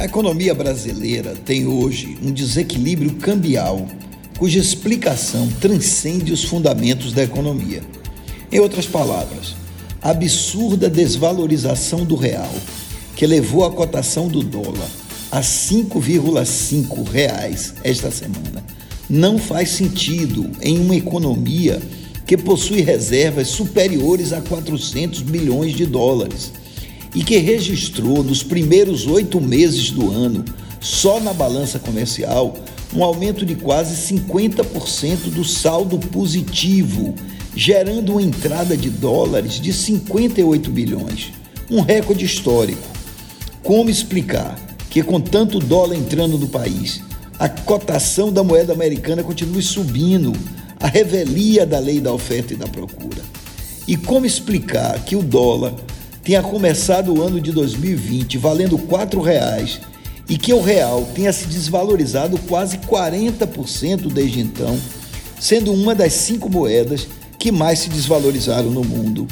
A economia brasileira tem hoje um desequilíbrio cambial cuja explicação transcende os fundamentos da economia. Em outras palavras, a absurda desvalorização do real, que levou a cotação do dólar a 5,5 reais esta semana, não faz sentido em uma economia que possui reservas superiores a 400 bilhões de dólares e que registrou nos primeiros oito meses do ano, só na balança comercial, um aumento de quase 50% do saldo positivo, gerando uma entrada de dólares de 58 bilhões, um recorde histórico. Como explicar que, com tanto dólar entrando no país, a cotação da moeda americana continue subindo, a revelia da lei da oferta e da procura? E como explicar que o dólar tenha começado o ano de 2020 valendo R$ 4,00 e que o real tenha se desvalorizado quase 40% desde então, sendo uma das cinco moedas que mais se desvalorizaram no mundo.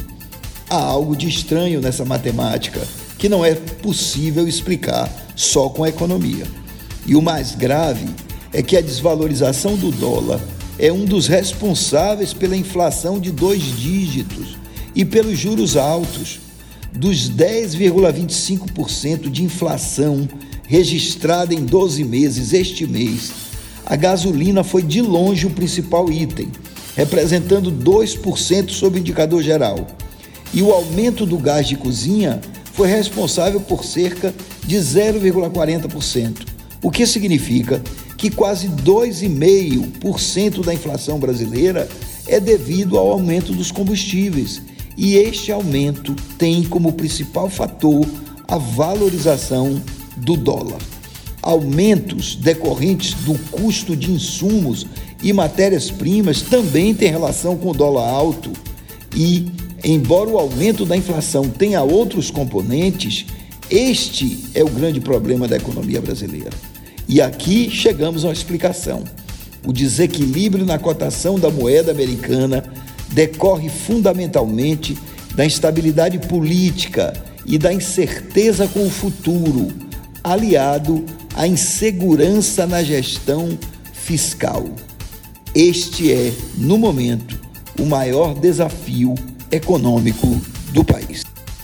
Há algo de estranho nessa matemática que não é possível explicar só com a economia. E o mais grave é que a desvalorização do dólar é um dos responsáveis pela inflação de dois dígitos e pelos juros altos dos 10,25% de inflação registrada em 12 meses este mês, a gasolina foi de longe o principal item, representando 2% sob o indicador geral. E o aumento do gás de cozinha foi responsável por cerca de 0,40%, o que significa que quase 2,5% da inflação brasileira é devido ao aumento dos combustíveis e este aumento tem como principal fator a valorização do dólar. Aumentos decorrentes do custo de insumos e matérias-primas também têm relação com o dólar alto e, embora o aumento da inflação tenha outros componentes, este é o grande problema da economia brasileira. E aqui chegamos a uma explicação. O desequilíbrio na cotação da moeda americana decorre fundamentalmente da instabilidade política e da incerteza com o futuro, aliado à insegurança na gestão fiscal. Este é, no momento, o maior desafio econômico do país.